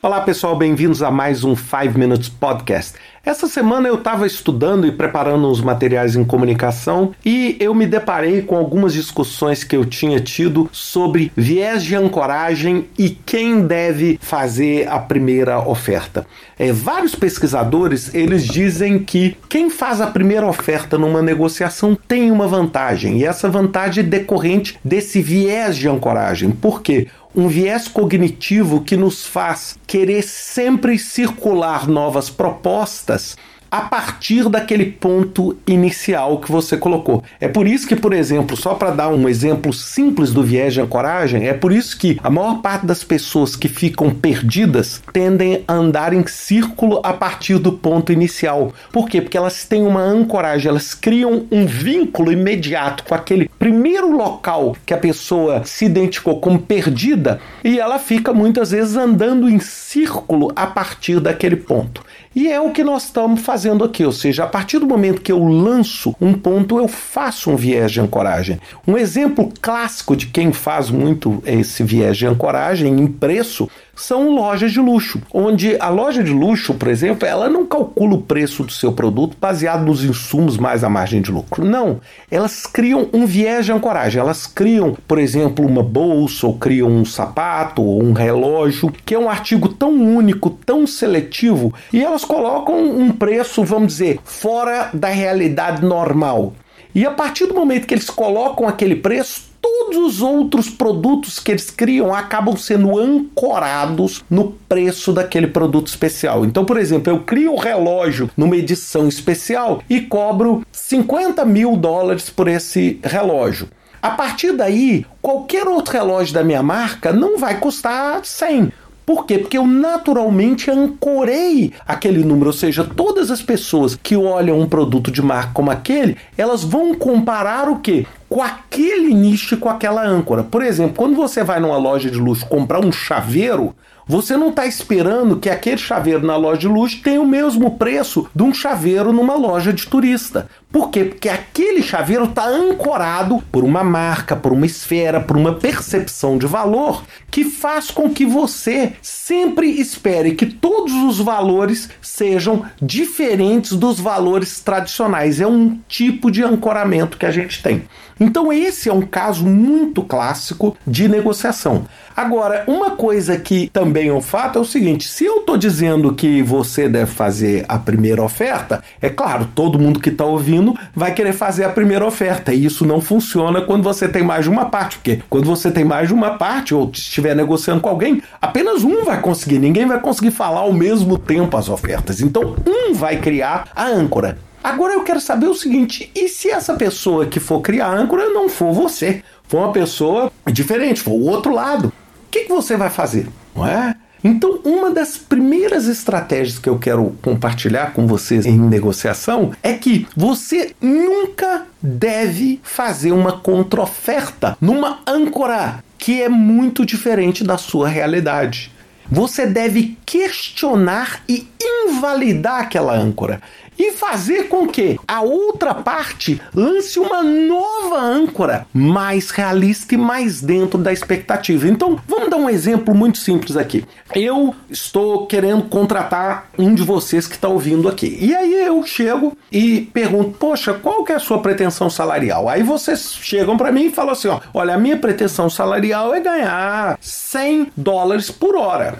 Olá pessoal, bem-vindos a mais um 5 Minutes Podcast. Essa semana eu estava estudando e preparando os materiais em comunicação e eu me deparei com algumas discussões que eu tinha tido sobre viés de ancoragem e quem deve fazer a primeira oferta. É, vários pesquisadores eles dizem que quem faz a primeira oferta numa negociação tem uma vantagem e essa vantagem é decorrente desse viés de ancoragem. Por quê? Um viés cognitivo que nos faz querer sempre circular novas propostas a partir daquele ponto inicial que você colocou. É por isso que, por exemplo, só para dar um exemplo simples do viés de ancoragem, é por isso que a maior parte das pessoas que ficam perdidas tendem a andar em círculo a partir do ponto inicial. Por quê? Porque elas têm uma ancoragem, elas criam um vínculo imediato com aquele primeiro local que a pessoa se identificou como perdida e ela fica muitas vezes andando em círculo a partir daquele ponto. E é o que nós estamos fazendo aqui, ou seja, a partir do momento que eu lanço um ponto, eu faço um viés de ancoragem. Um exemplo clássico de quem faz muito esse viés de ancoragem em preço são lojas de luxo, onde a loja de luxo, por exemplo, ela não calcula o preço do seu produto baseado nos insumos mais a margem de lucro. Não, elas criam um viés de ancoragem. Elas criam, por exemplo, uma bolsa, ou criam um sapato, ou um relógio, que é um artigo tão único, tão seletivo, e elas colocam um preço, vamos dizer, fora da realidade normal. E a partir do momento que eles colocam aquele preço, todos os outros produtos que eles criam acabam sendo ancorados no preço daquele produto especial. Então, por exemplo, eu crio um relógio numa edição especial e cobro 50 mil dólares por esse relógio. A partir daí, qualquer outro relógio da minha marca não vai custar 100 por quê? Porque eu naturalmente ancorei aquele número, ou seja, todas as pessoas que olham um produto de marca como aquele, elas vão comparar o quê? Com aquele nicho, com aquela âncora. Por exemplo, quando você vai numa loja de luxo comprar um chaveiro, você não está esperando que aquele chaveiro na loja de luxo tenha o mesmo preço de um chaveiro numa loja de turista. Por quê? Porque aquele chaveiro está ancorado por uma marca, por uma esfera, por uma percepção de valor que faz com que você sempre espere que todos os valores sejam diferentes dos valores tradicionais. É um tipo de ancoramento que a gente tem. Então, esse é um caso muito clássico de negociação. Agora, uma coisa que também é um fato é o seguinte: se eu estou dizendo que você deve fazer a primeira oferta, é claro, todo mundo que está ouvindo vai querer fazer a primeira oferta. E isso não funciona quando você tem mais de uma parte, porque quando você tem mais de uma parte ou estiver negociando com alguém, apenas um vai conseguir, ninguém vai conseguir falar ao mesmo tempo as ofertas. Então, um vai criar a âncora. Agora eu quero saber o seguinte: e se essa pessoa que for criar âncora não for você? For uma pessoa diferente, for o outro lado? O que, que você vai fazer? Não é? Então, uma das primeiras estratégias que eu quero compartilhar com vocês em negociação é que você nunca deve fazer uma contraoferta numa âncora que é muito diferente da sua realidade. Você deve questionar e invalidar aquela âncora e fazer com que a outra parte lance uma nova âncora mais realista e mais dentro da expectativa. Então, vamos dar um exemplo muito simples aqui. Eu estou querendo contratar um de vocês que está ouvindo aqui. E aí eu chego e pergunto: "Poxa, qual que é a sua pretensão salarial?" Aí vocês chegam para mim e falam assim, ó: "Olha, a minha pretensão salarial é ganhar 100 dólares por hora."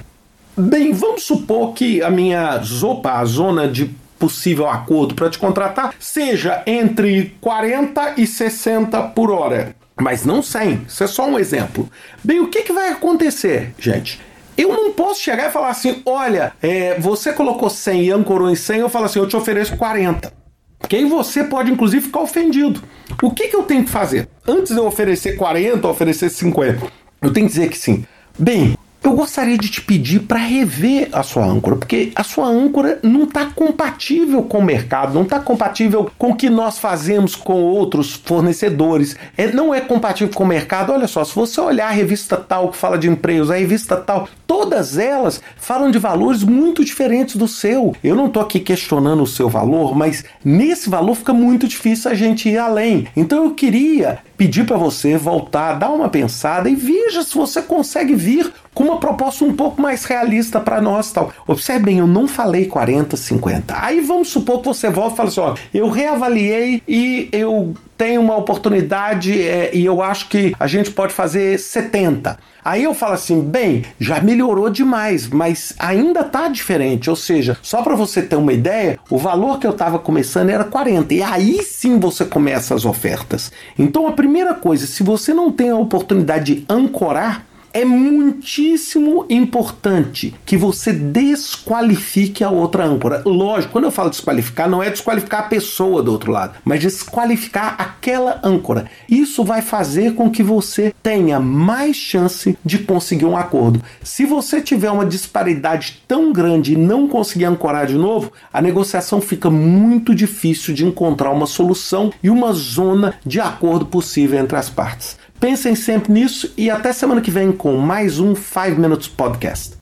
Bem, vamos supor que a minha zopa, a zona de possível acordo para te contratar seja entre 40 e 60 por hora. Mas não 100, isso é só um exemplo. Bem, o que, que vai acontecer, gente? Eu não posso chegar e falar assim: olha, é, você colocou 100 e ancorou em 100, eu falo assim: eu te ofereço 40. Porque aí você pode, inclusive, ficar ofendido. O que, que eu tenho que fazer? Antes de eu oferecer 40 ou oferecer 50, eu tenho que dizer que sim. Bem, eu gostaria de te pedir para rever a sua âncora, porque a sua âncora não está compatível com o mercado, não está compatível com o que nós fazemos com outros fornecedores, é, não é compatível com o mercado. Olha só, se você olhar a revista tal que fala de empregos, a revista tal, todas elas falam de valores muito diferentes do seu. Eu não estou aqui questionando o seu valor, mas nesse valor fica muito difícil a gente ir além. Então eu queria pedir para você voltar, dar uma pensada e veja se você consegue vir com uma proposta um pouco mais realista para nós tal. Observe bem, eu não falei 40, 50. Aí vamos supor que você volta e fala assim: ó, eu reavaliei e eu tenho uma oportunidade é, e eu acho que a gente pode fazer 70. Aí eu falo assim, bem, já melhorou demais, mas ainda tá diferente. Ou seja, só para você ter uma ideia, o valor que eu estava começando era 40. E aí sim você começa as ofertas. Então a primeira coisa, se você não tem a oportunidade de ancorar, é muitíssimo importante que você desqualifique a outra âncora. Lógico, quando eu falo desqualificar, não é desqualificar a pessoa do outro lado, mas desqualificar aquela âncora. Isso vai fazer com que você tenha mais chance de conseguir um acordo. Se você tiver uma disparidade tão grande e não conseguir ancorar de novo, a negociação fica muito difícil de encontrar uma solução e uma zona de acordo possível entre as partes. Pensem sempre nisso e até semana que vem com mais um 5 Minutes Podcast.